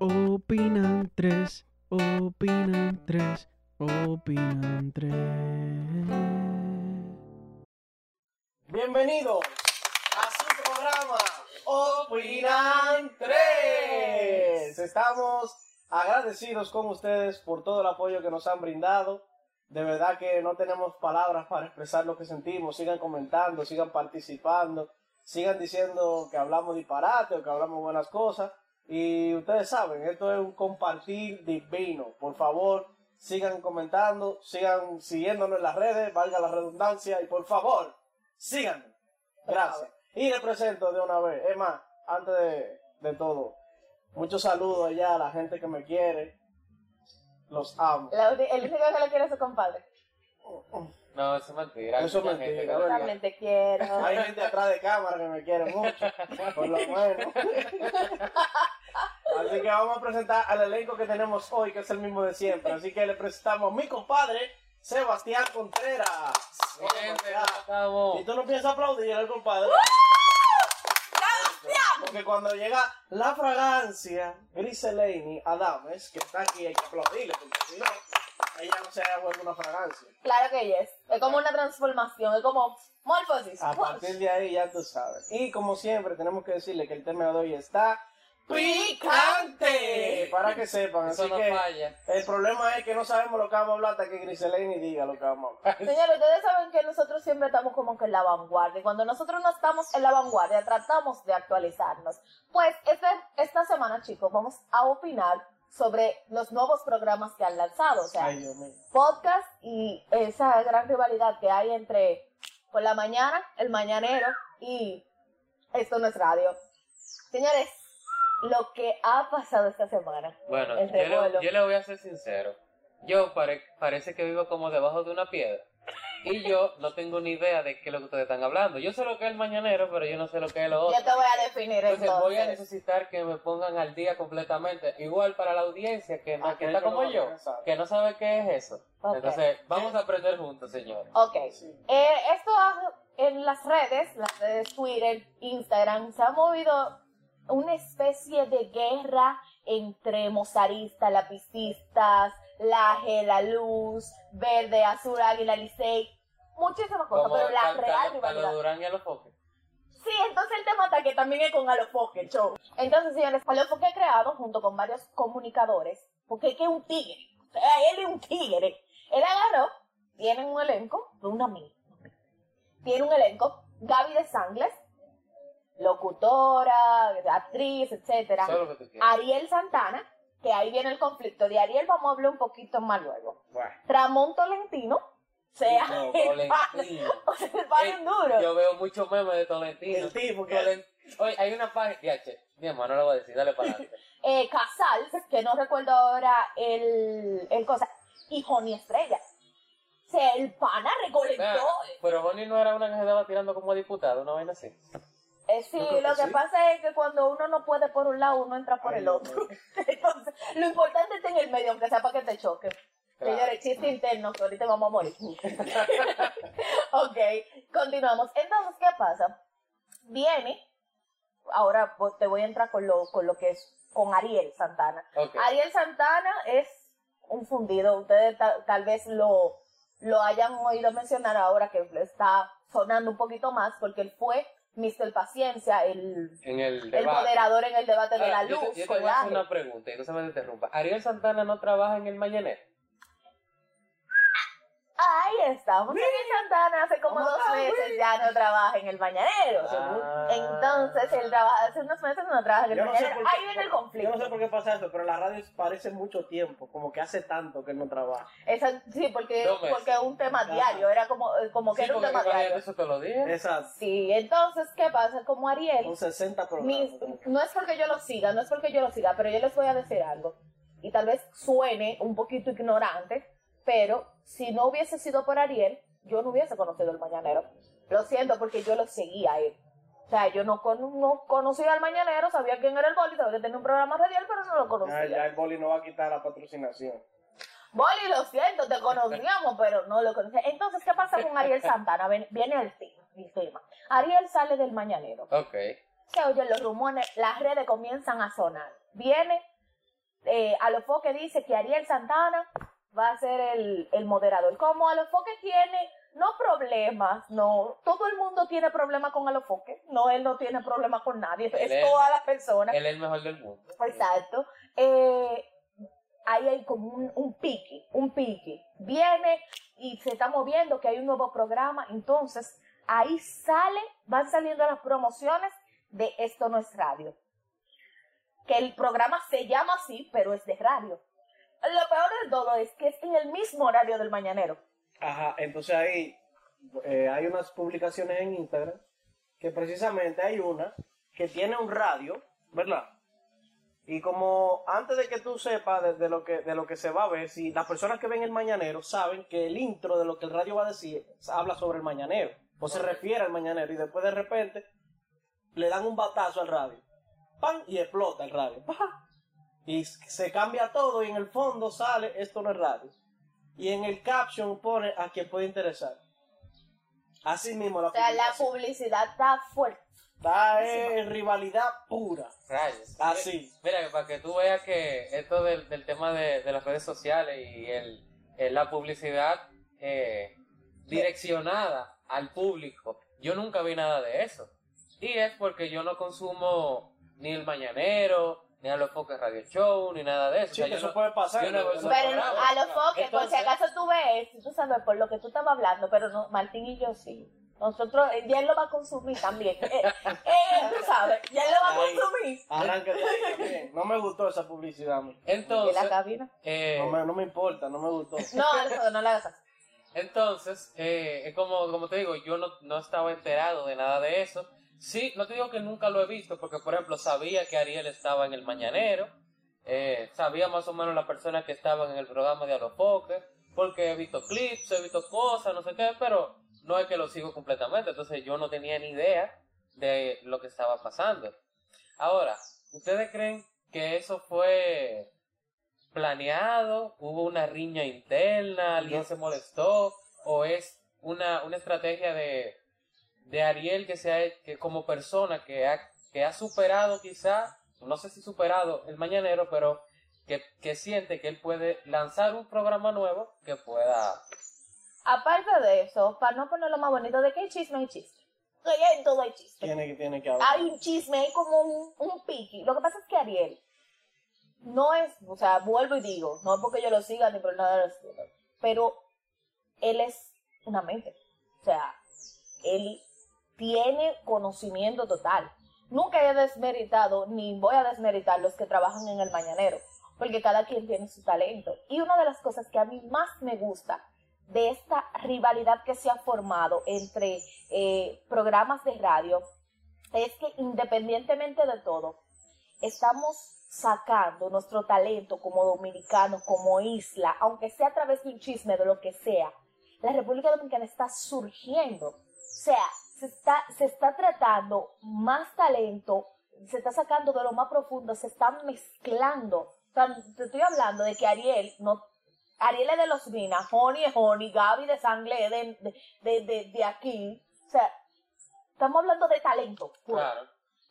Opinan tres, opinan tres, opinan tres. Bienvenidos a su programa Opinan 3. Estamos agradecidos con ustedes por todo el apoyo que nos han brindado. De verdad que no tenemos palabras para expresar lo que sentimos. Sigan comentando, sigan participando, sigan diciendo que hablamos disparate o que hablamos buenas cosas. Y ustedes saben, esto es un compartir divino. Por favor, sigan comentando, sigan siguiéndonos en las redes, valga la redundancia, y por favor, síganme. Gracias. Y les presento de una vez, es más, antes de, de todo, muchos saludos allá a la gente que me quiere. Los amo. La el único que le quiere es su compadre. No, eso es mentira. Eso es mentira, gente que- ¿verdad? También te quiero. Hay gente atrás de cámara que me quiere mucho, por lo menos. Así que vamos a presentar al elenco que tenemos hoy, que es el mismo de siempre. Así que le presentamos a mi compadre, Sebastián Contreras. Mi gente, ¿cómo estamos? Y tú no piensas aplaudir al compadre. Porque cuando llega la fragancia, Griselini Adames, que está aquí, hay que aplaudirle, porque si no, ella no se ha vuelto una fragancia. Claro que yes. Es como una transformación, es como morfosis. A partir de ahí ya tú sabes. Y como siempre, tenemos que decirle que el tema de hoy está picante. Para que sepan. Eso Así no que falla. el problema es que no sabemos lo que vamos a hablar hasta que Griselini diga lo que vamos a hablar. Señores, ustedes saben que nosotros siempre estamos como que en la vanguardia. Y cuando nosotros no estamos en la vanguardia, tratamos de actualizarnos. Pues este, esta semana, chicos, vamos a opinar sobre los nuevos programas que han lanzado. O sea, Ay, Dios mío. podcast y esa gran rivalidad que hay entre por la mañana, el mañanero y esto no es radio. Señores, lo que ha pasado esta semana. Bueno, yo le, revuelo. yo le voy a ser sincero. Yo pare- parece que vivo como debajo de una piedra. Y yo no tengo ni idea de qué es lo que ustedes están hablando. Yo sé lo que es el mañanero, pero yo no sé lo que es lo otro. Yo te voy a definir Entonces voy a entonces. necesitar que me pongan al día completamente. Igual para la audiencia que, no, Ah, que que está como no yo, que no sabe qué es eso. Entonces, vamos a aprender juntos, señores. Ok. Sí. Eh, esto en las redes, las redes Twitter, Instagram, se ha movido una especie de guerra entre mozaristas, lapicistas, laje, la luz, verde, azul, águila, licey, muchísimas cosas, pero la Cal- real rivalidad. Durán y a los foques. Sí, entonces el tema está que también es con Alofoque Show. Entonces, señores, Alofoque ha creado junto con varios comunicadores, porque es que es un tigre. Él es un tigre. Él agarró, tiene un elenco, una mil. Tiene un elenco, Gaby de Sangles, locutora, actriz, etcétera. Ariel Santana, que ahí viene el conflicto de Ariel, vamos a hablar un poquito más luego. Bueno. Ramón Tolentino, o sea, No, Tolentino. o sea, el es duro. Yo veo muchos memes de Tolentino. El tipo que- Oye, hay una página. Mi hermano no lo voy a decir, dale para adelante. eh, Casals, que no recuerdo ahora el, el cosa, y Joni Estrella. O sea, el pana recolectó. Pero Bonnie no era una que se estaba tirando como diputado, una vaina así. Eh, sí, lo que que sí. pasa es que cuando uno no puede por un lado, uno entra por Ay, el otro. Entonces, lo importante está en el medio, aunque sea para que te choque. Claro. Señores, chiste interno, que ahorita vamos a morir. ok, continuamos. Entonces, ¿qué pasa? Viene, ahora pues, te voy a entrar con lo, con lo que es con Ariel Santana. Ok. Ariel Santana es un fundido. Ustedes ta- tal vez lo, lo hayan oído mencionar ahora que está sonando un poquito más porque él fue Mr. Paciencia, el, En el el moderador en el debate de Ahora, la yo te- luz. Yo te, voy a hacer una pregunta y no se me interrumpa. ¿Ariel Santana no trabaja en el Mañanero? Ahí estamos. Ariel Santana hace como ¿Cómo dos está, meses ya no trabaja en el bañanero. Ah. Entonces él trabaja, hace unos meses no trabaja en el Yo no qué- Ahí viene el Yo conflicto. no sé por qué pasa esto, pero la radio parece mucho tiempo, como que hace tanto que no trabaja. Esa- sí, porque, meses. porque es un tema diario, era como, como que Sí, era un tema diario. eso todos los días. Exacto. Sí, entonces, ¿qué pasa? Como Ariel, Son 60 mis- programas. no es porque yo lo siga, no es porque yo lo siga, pero yo les voy a decir algo. Y tal vez suene un poquito ignorante, pero si no hubiese sido por Ariel, yo no hubiese conocido el Mañanero. Lo siento porque yo lo seguía a él. O sea, yo no, con- no conocía al Mañanero, sabía quién era el Boli, sabía que tenía un programa radial, pero no lo conocía. ya el boli no va a quitar la patrocinación. Boli, lo siento, te conocíamos, pero no lo conocía. Entonces, ¿qué pasa con Ariel Santana? Ven- Viene el tema, el tema. Ariel sale del Mañanero. Ok. se oyen los rumores, las redes comienzan a sonar. Viene eh, Alofoque dice que Ariel Santana va a ser el, el moderador. Como Alofoque tiene, no problemas, no, todo el mundo tiene problemas con Alofoque, no, él no tiene problemas con nadie, Él es todas las personas. Él es el mejor del mundo. Exacto. Eh, ahí hay como un, un pique, un pique. Viene y se está moviendo que hay un nuevo programa, entonces ahí sale, van saliendo las promociones de Esto no es radio. Que el programa se llama así, pero es de radio. Lo peor de todo es que es en el mismo horario del mañanero. Ajá, entonces ahí eh, hay unas publicaciones en Instagram que precisamente hay una que tiene un radio, ¿verdad? Y como antes de que tú sepas de, de lo que de lo que se va a ver, si las personas que ven el mañanero saben que el intro de lo que el radio va a decir habla sobre el mañanero o se refiere al mañanero y después de repente le dan un batazo al radio, ¡pam! y explota el radio, ¡pam! Y se cambia todo y en el fondo sale esto no es radio y en el caption pone a quien puede interesar. Así mismo la O sea, la publicidad está fuerte. Está en rivalidad pura. Rayos. Así. Mira, que para que tú veas que esto del, del tema de, de las redes sociales y el, el- la publicidad eh, direccionada al público, yo nunca vi nada de eso. Y es porque yo no consumo ni el Mañanero, ni a los Foques Radio Show, ni nada de eso. Sí, O sea, eso no- puede pasar. eso. Pero a los foques, por si Entonces- acaso tú ves, tú sabes por lo que tú estabas hablando, pero no, Martín y yo sí. Nosotros, eh, ya él lo va a consumir también. Eh, eh, tú sabes, ya él lo va a consumir. Arráncate ahí también. No me gustó esa publicidad. a mí. ¿Y Entonces, la cabina? eh, No me, no me importa, no me gustó. No, Alfredo, no le hagas así. Entonces, eh, como, como te digo, yo no, no estaba enterado de nada de eso. Sí, no te digo que nunca lo he visto, porque por ejemplo sabía que Ariel estaba en el Mañanero, eh, sabía más o menos las personas que estaban en el programa de Alofoque, porque he visto clips, he visto cosas, no sé qué, pero no es que lo sigo completamente, entonces yo no tenía ni idea de lo que estaba pasando. Ahora, ¿ustedes creen que eso fue planeado? ¿Hubo una riña interna? ¿Alguien se molestó? ¿O es una, una estrategia de, de Ariel que, se ha, que como persona que ha, que ha superado quizá, no sé si superado el mañanero, pero que, que siente que él puede lanzar un programa nuevo que pueda... Aparte de eso, para no ponerlo más bonito, de que hay chisme, hay chisme. Que en todo hay chisme. Tiene que, tiene que hablar. Hay un chisme, hay como un, un piqui. Lo que pasa es que Ariel no es, o sea, vuelvo y digo, no es porque yo lo siga ni por nada de eso, pero él es una mente. O sea, él tiene conocimiento total. Nunca he desmeritado, ni voy a desmeritar los que trabajan en el mañanero, porque cada quien tiene su talento. Y una de las cosas que a mí más me gusta de esta rivalidad que se ha formado entre eh, programas de radio es que independientemente de todo, estamos sacando nuestro talento como dominicanos, como isla, aunque sea a través de un chisme, de lo que sea. La República Dominicana está surgiendo. O sea, se está, se está tratando más talento, se está sacando de lo más profundo, se están mezclando. O sea, te estoy hablando de que Ariel no Ariel es de los Minas, Honey es Honey, Gaby de Sangle es de, de, de, de- aquí. O sea, estamos hablando de talento. Claro.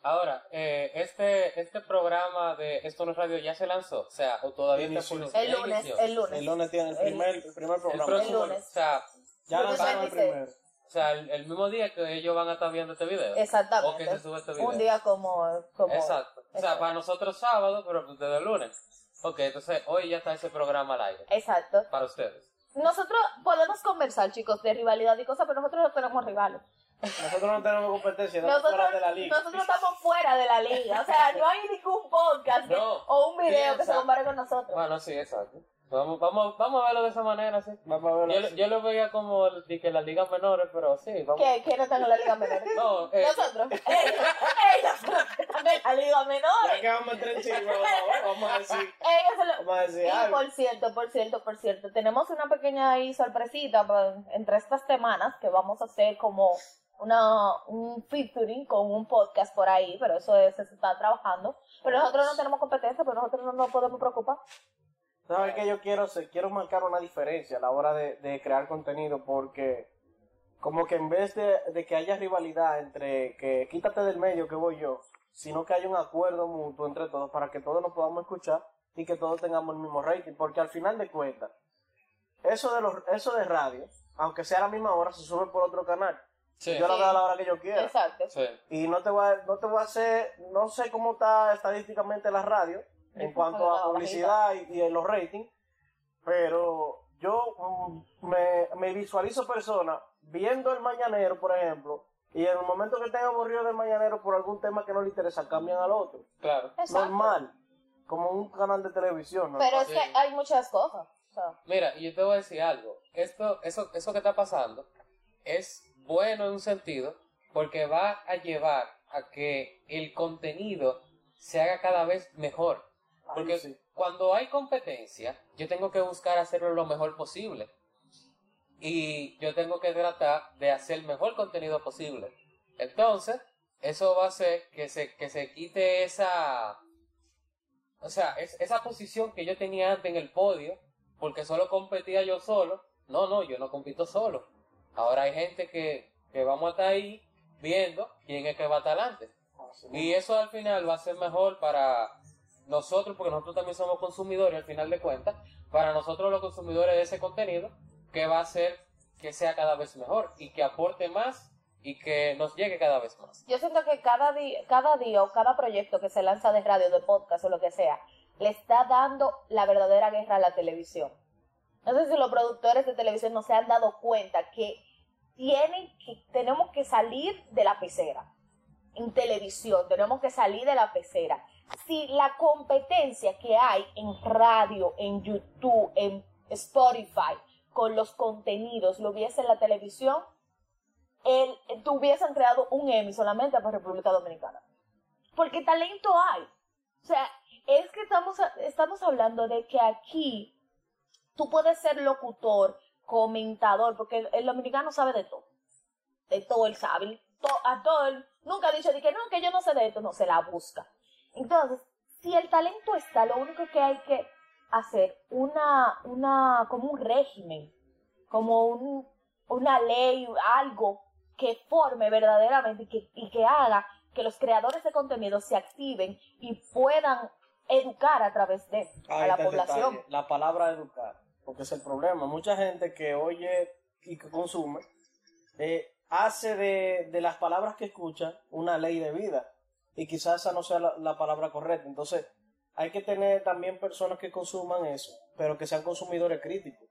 Ahora, eh, este, este programa de Esto no es radio ya se lanzó, o sea, o todavía está Inició. por El lunes, el lunes. El lunes tiene el primer, el primer El programa. próximo, lunes. o sea, ya lanzaron el 26. primero. o sea, el, el mismo día que ellos van a estar viendo este video. O que Exactamente. se sube este video. Un día como... como Exacto. O sea, Exacto. para nosotros sábado, pero para ustedes lunes. Ok, entonces hoy ya está ese programa al aire. Exacto. Para ustedes. Nosotros podemos conversar, chicos, de rivalidad y cosas, pero nosotros no tenemos rivales. Nosotros no tenemos competencia, estamos Nosotros, fuera de la liga. nosotros estamos fuera de la liga. O sea, no hay ningún podcast No, o un video que se compare con nosotros. Bueno, sí, exacto. Vamos, vamos, vamos a verlo de esa manera, sí. Vamos a verlo Yo, así. yo lo veía como que las ligas menores, pero sí, vamos. ¿Qué? ¿Quiénes están en la liga menor? No, eh, Nosotros. Ellos, ellos están en la liga menor. Ya que vamos a entrar en chisme, vamos a decir, Ellos los- vamos a decir Y algo. por cierto, por cierto, por cierto, tenemos una pequeña ahí sorpresita pa- entre estas semanas que vamos a hacer como una, un featuring con un podcast por ahí, pero eso es- se está trabajando. Pero nosotros no tenemos competencia, pero nosotros no nos podemos preocupar. ¿Sabes qué yo quiero? Quiero marcar una diferencia a la hora de, de crear contenido porque como que en vez de, de que haya rivalidad entre que quítate del medio que voy yo, sino que haya un acuerdo mutuo entre todos para que todos nos podamos escuchar y que todos tengamos el mismo rating, porque al final de cuentas, eso de los, eso de radio, aunque sea a la misma hora, se sube por otro canal. Sí, Yo la veo a la hora que yo quiera. Exacto. sí. Y no te voy a, no te voy a hacer, no sé cómo está estadísticamente la radio en cuanto a publicidad y, y en los ratings, pero yo mm, me, me visualizo personas viendo el mañanero, por ejemplo, y en el momento que estén aburridos del mañanero por algún tema que no les interesa, cambian al otro. Claro. Exacto. Normal, como un canal de televisión. ¿no? Pero es Sí. que hay muchas cosas. O sea, Mira, y yo te voy a decir algo. Esto, eso, eso que está pasando es bueno en un sentido porque va a llevar a que el contenido se haga cada vez mejor. Porque sí. cuando hay competencia, yo tengo que buscar hacerlo lo mejor posible. Y yo tengo que tratar de hacer el mejor contenido posible. Entonces, eso va a hacer que se, que se quite esa... O sea, es- esa posición que yo tenía antes en el podio, porque solo competía yo solo. No, no, yo no compito solo. Ahora hay gente que, que vamos a estar ahí viendo quién es que va a estar adelante. Y eso al final va a ser mejor para nosotros, porque nosotros también somos consumidores al final de cuentas, para nosotros los consumidores de ese contenido, que va a hacer que sea cada vez mejor y que aporte más y que nos llegue cada vez más. yo siento que cada día, cada día o cada proyecto que se lanza de radio, de podcast o lo que sea, le está dando la verdadera guerra a la televisión. No sé si los productores de televisión no se han dado cuenta que tienen que, tenemos que salir de la pecera. En televisión, tenemos que salir de la pecera. Si la competencia que hay en radio, en YouTube, en Spotify, con los contenidos, lo hubiese en la televisión, el, tuviesen creado un Emmy solamente para República Dominicana. Porque talento hay. O sea, es que estamos, estamos hablando de que aquí tú puedes ser locutor, comentador, porque el, el dominicano sabe de todo. De todo él sabe. To- a todo él, nunca ha dicho de que no, que yo no sé de esto, no, se la busca. Entonces, si el talento está, lo único que hay que hacer una, una, como un régimen, como un, una ley, algo que forme verdaderamente y que, y que haga que los creadores de contenido se activen y puedan educar a través de a la población. detalle, La palabra educar, porque es el problema. Mucha gente que oye y que consume eh, hace de, de las palabras que escucha una ley de vida y quizás esa no sea la, la palabra correcta. Entonces hay que tener también personas que consuman eso, pero que sean consumidores críticos.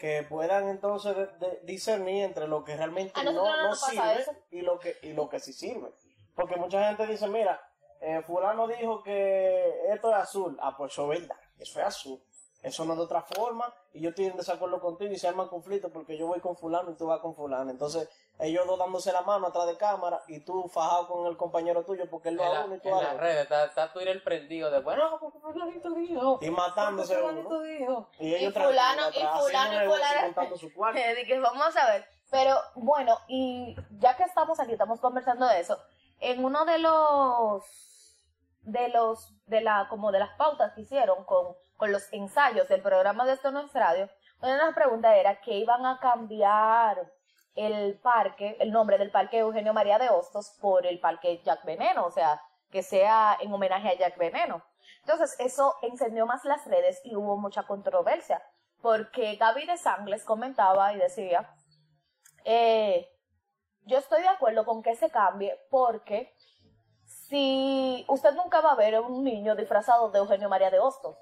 Que puedan entonces de- de- discernir entre lo que realmente no, sirve eso. y lo que y lo que sí sirve. Porque mucha gente dice, mira, eh, fulano dijo que esto es azul. Ah, pues eso es verdad, eso es azul. Eso no es de otra forma y yo estoy en desacuerdo contigo y se arman conflictos porque yo voy con fulano y tú vas con fulano. Entonces, ellos dos dándose la mano atrás de cámara y tú fajado con el compañero tuyo porque él lo uno y tú en las redes está, está Twitter prendido de, bueno, porque fulanito dijo. Y matándose uno. fulanito dijo. Y ellos Y fulano, y fulano, y fulano. su cuarto. que vamos a ver. Pero bueno, y ya que estamos aquí, estamos conversando de eso, en uno de los de los de la como de las pautas que hicieron con, con los ensayos del programa de Esto no es radio, una de las preguntas era que iban a cambiar el parque, el nombre del parque Eugenio María de Hostos por el parque Jack Veneno, o sea, que sea en homenaje a Jack Veneno. Entonces, eso encendió más las redes y hubo mucha controversia, porque Gaby de Sangles comentaba y decía, eh, yo estoy de acuerdo con que se cambie porque si usted nunca va a ver a un niño disfrazado de Eugenio María de Hostos,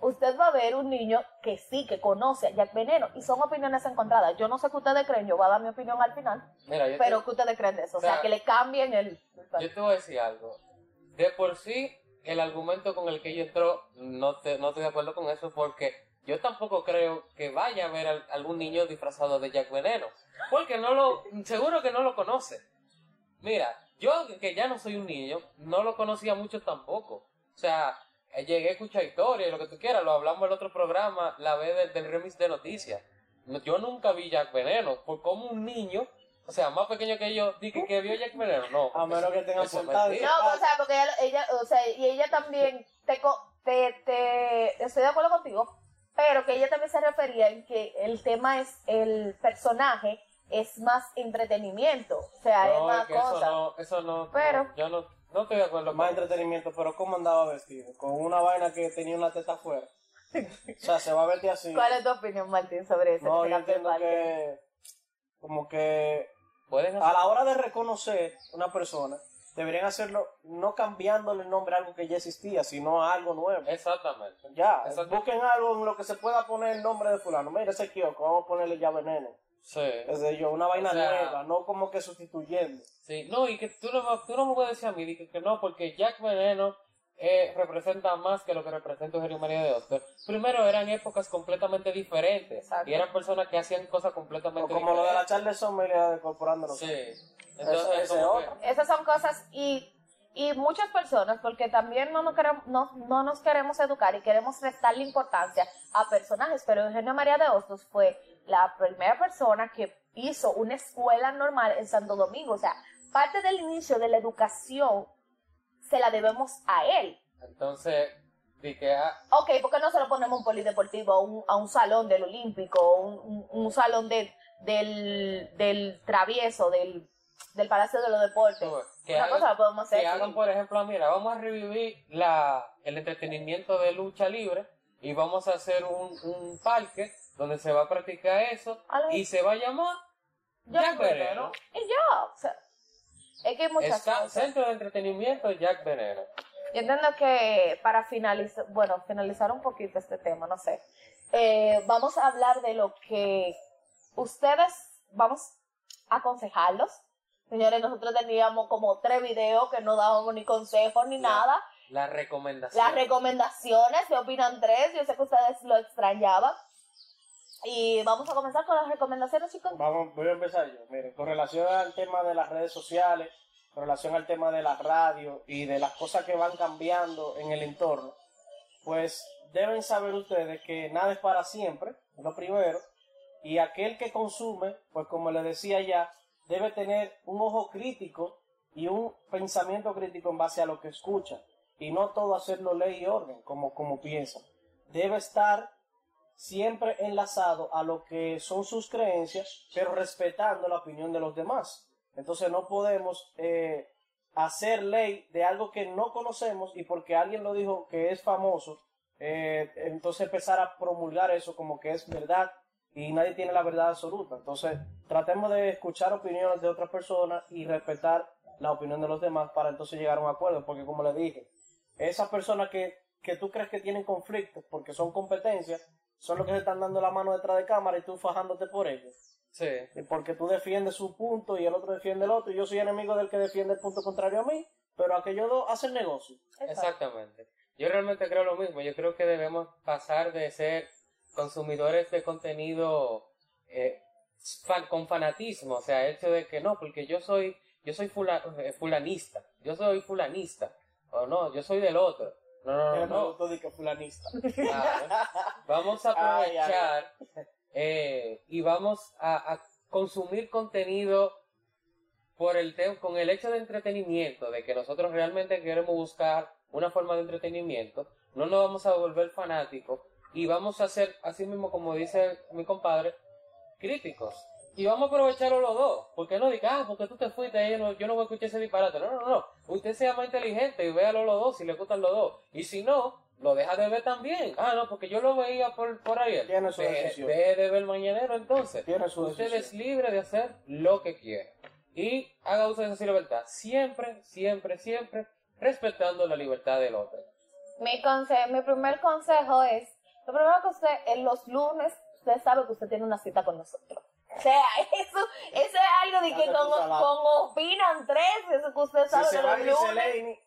usted va a ver un niño que sí, que conoce a Jack Veneno, y son opiniones encontradas. Yo no sé qué ustedes creen, yo voy a dar mi opinión al final, Mira, yo te- pero ¿qué ustedes creen de eso? O sea, que le cambien el... Yo te voy a decir algo. De por sí, el argumento con el que ella entró, no, te- no estoy de acuerdo con eso porque yo tampoco creo que vaya a ver al- algún niño disfrazado de Jack Veneno. Porque no lo, seguro que no lo conoce. Mira, yo que ya no soy un niño, no lo conocía mucho tampoco. O sea, llegué a escuchar historias, lo que tú quieras, lo hablamos en el otro programa, la vez del, del remix de noticias. No, Yo nunca vi Jack Veneno, por como un niño, o sea, más pequeño que yo, dije que vio Jack Veneno, no. A menos que tenga eso mentira. No, o sea, porque ella, ella- o sea, y ella también, te, co- te, te, estoy de acuerdo contigo, pero que ella también se refería en que el tema es, el personaje es más entretenimiento, o sea, es más es que eso cosa. no, eso no, Pero- no, yo no, No estoy de acuerdo más entretenimiento, pero ¿cómo andaba vestido? Con una vaina que tenía una teta afuera. O sea, se va a verte así. ¿Cuál es tu opinión, Martín, sobre eso? No, yo entiendo que como que Pueden a la hora de reconocer una persona, deberían hacerlo no cambiándole el nombre a algo que ya existía, sino a algo nuevo. Exactamente. Ya, Exacto. busquen algo en lo que se pueda poner el nombre de fulano. Mira ese kiosco, vamos a ponerle ya veneno. Sí. Es de yo, una vaina O sea- nueva, no como que sustituyendo. Sí, no, y que tú no, me- tú no me puedes decir a mí dije que no, porque Jack Veneno eh, representa más que lo que representa Eugenio María de Oscar. Primero eran épocas completamente diferentes Exacto. y eran personas que hacían cosas O completamente como lo de la diferentes. Charles Sommelier de Corporando Sí. Eso- Entonces, como que- otro. Esas son cosas y, y muchas personas, porque también no nos, queremos, no, no nos queremos educar y queremos restarle importancia a personajes, pero Eugenio María de Hostos fue la primera persona que hizo una escuela normal en Santo Domingo. O sea, parte del inicio de la educación se la debemos a él. entonces que ah, Ok, ¿por qué no se lo ponemos a un polideportivo, a un, a un salón del Olímpico, un, un- un salón de- del, del travieso, del, del Palacio de los Deportes? que Una hagan, cosa la podemos hacer. que hagan, por ejemplo, mira, vamos a revivir la, el entretenimiento de lucha libre y vamos a hacer un, un parque donde se va a practicar eso A y se va a llamar Jack Veneno. Y ya, o sea, es que hay muchas Está cosas. Centro de Entretenimiento Jack Veneno. Yo entiendo que para finalizar, bueno, finalizar un poquito este tema, no sé, eh, vamos a hablar de lo que ustedes, vamos a aconsejarlos. Señores, nosotros teníamos como tres videos que no dábamos ni consejos ni nada. La recomendación. Las recomendaciones de Opinan 3, yo sé que ustedes lo extrañaban. Y vamos a comenzar con las recomendaciones, chicos. Vamos, voy a empezar yo. Miren, con relación al tema de las redes sociales, con relación al tema de la radio y de las cosas que van cambiando en el entorno, pues deben saber ustedes que nada es para siempre, lo primero, y aquel que consume, pues como les decía ya, debe tener un ojo crítico y un pensamiento crítico en base a lo que escucha, y no todo hacerlo ley y orden, como, como piensa. Debe estar siempre enlazado a lo que son sus creencias, pero respetando la opinión de los demás. Entonces no podemos eh, hacer ley de algo que no conocemos y porque alguien lo dijo que es famoso, eh, entonces empezar a promulgar eso como que es verdad y nadie tiene la verdad absoluta. Entonces tratemos de escuchar opiniones de otras personas y respetar la opinión de los demás para entonces llegar a un acuerdo, porque como le dije, esas personas que, que tú crees que tienen conflictos porque son competencias, son los que se están dando la mano detrás de cámara y tú fajándote por ellos. Sí. Y Porque tú defiendes su punto y el otro defiende el otro. Y yo soy enemigo del que defiende el punto contrario a mí, pero aquellos dos hacen negocio. Exactamente. Yo realmente creo lo mismo. Yo creo que debemos pasar de ser consumidores de contenido eh, fan- con fanatismo, o sea, el hecho de que no, porque yo soy yo soy fula- eh, fulanista, yo soy fulanista, o no, yo soy del otro. No, no, no, no. fulanista. Claro. Vamos a Ay, ay, aprovechar eh, y vamos a, a consumir contenido por el con el hecho de entretenimiento, de que nosotros realmente queremos buscar una forma de entretenimiento, no nos vamos a volver fanáticos y vamos a ser, así mismo como dice mi compadre, críticos. Y vamos a aprovecharlo los dos. Porque no diga, ah, porque tú te fuiste, yo no, yo no voy a escuchar ese disparate. No, no, no. Usted sea más inteligente y véalo los dos si le gustan los dos. Y si no, lo deja de ver también. Ah, no, porque yo lo veía por, por ahí. Tiene su decisión. deje de ver mañanero entonces. Tiene su Usted decisión. es libre de hacer lo que quiera. Y haga uso de esa libertad. Siempre, siempre, siempre respetando la libertad del otro. Mi, conse mi primer consejo es, lo primero que usted, en los lunes, usted sabe que usted tiene una cita con nosotros. O sea, eso, eso es algo de que con, con opinan tres, eso que usted Si sabe se que los lunes,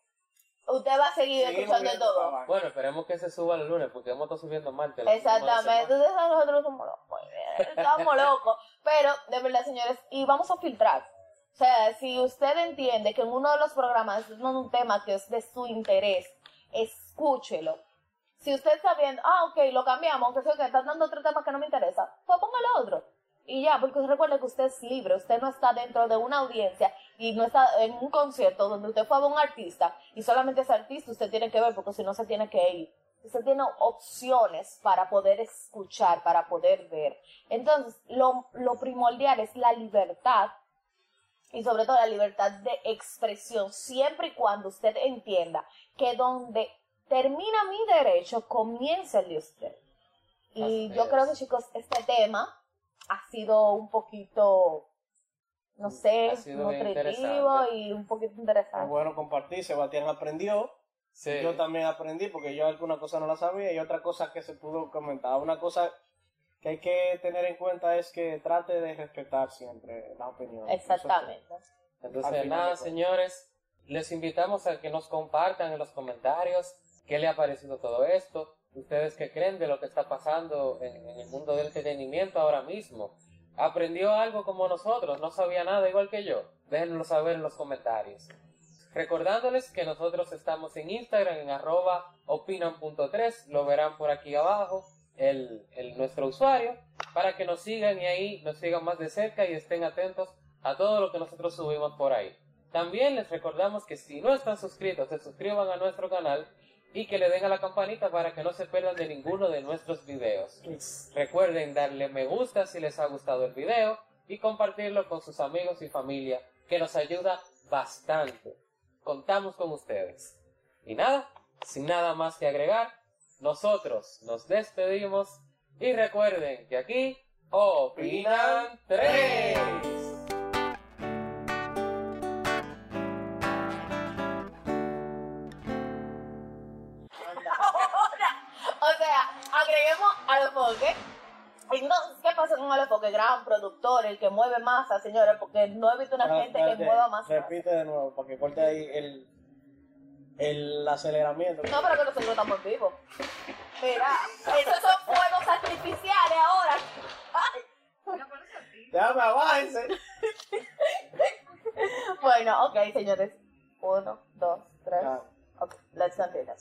usted va a seguir seguimos escuchando todo. trabajo. Bueno, esperemos que se suba el lunes porque hemos estado subiendo martes. Exactamente, entonces nosotros somos locos, estamos locos, pero de verdad señores, y vamos a filtrar. O sea, si usted entiende que en uno de los programas es un tema que es de su interés, escúchelo. Si usted está viendo, ah, ok, lo cambiamos, aunque sea que está dando otro tema que no me interesa, pues póngale otro. Y ya, porque recuerde que usted es libre, usted no está dentro de una audiencia y no está en un concierto donde usted fue a un artista y solamente ese artista usted tiene que ver porque si no se tiene que ir. Usted tiene opciones para poder escuchar, para poder ver. Entonces, lo, lo primordial es la libertad y sobre todo la libertad de expresión, siempre y cuando usted entienda que donde termina mi derecho, comienza el de usted. Y Así yo es. creo que chicos, este tema ha sido un poquito, no sé, sido bien nutritivo y un poquito Es interesante. bueno compartir. Sebastián aprendió. Sí. Yo también aprendí porque yo alguna cosa no la sabía y otra cosa que se pudo comentar. Una cosa que hay que tener en cuenta es que trate de respetar siempre la opinión. Exactamente. Entonces, de nada, señores, les invitamos a que nos compartan en los comentarios qué le ha parecido todo esto, ustedes qué creen de lo que está pasando en, en el mundo del entretenimiento ahora mismo. ¿Aprendió algo como nosotros? ¿No sabía nada igual que yo? Déjenlo saber en los comentarios. Recordándoles que nosotros estamos en Instagram en arroba opinan.3, lo verán por aquí abajo, el, el- nuestro usuario, para que nos sigan y ahí nos sigan más de cerca y estén atentos a todo lo que nosotros subimos por ahí. También les recordamos que si no están suscritos, se suscriban a nuestro canal y que le den a la campanita para que no se pierdan de ninguno de nuestros videos. Recuerden darle me gusta si les ha gustado el video y compartirlo con sus amigos y familia, que nos ayuda bastante. Contamos con ustedes. Y nada, sin nada más que agregar, nosotros nos despedimos y recuerden que aquí opinan tres. Foques. Entonces, ¿qué pasa con el foque? Gran productor, el que mueve masa, señores, porque no he visto una gente que mueva masa. Repite de nuevo para que corte ahí el, el aceleramiento. No, pero que nosotros estamos vivos. Mira, esos son fuegos artificiales ahora. Déjame avance. Bueno, ok, señores. Uno, dos, tres. Ya. Ok, let's continue.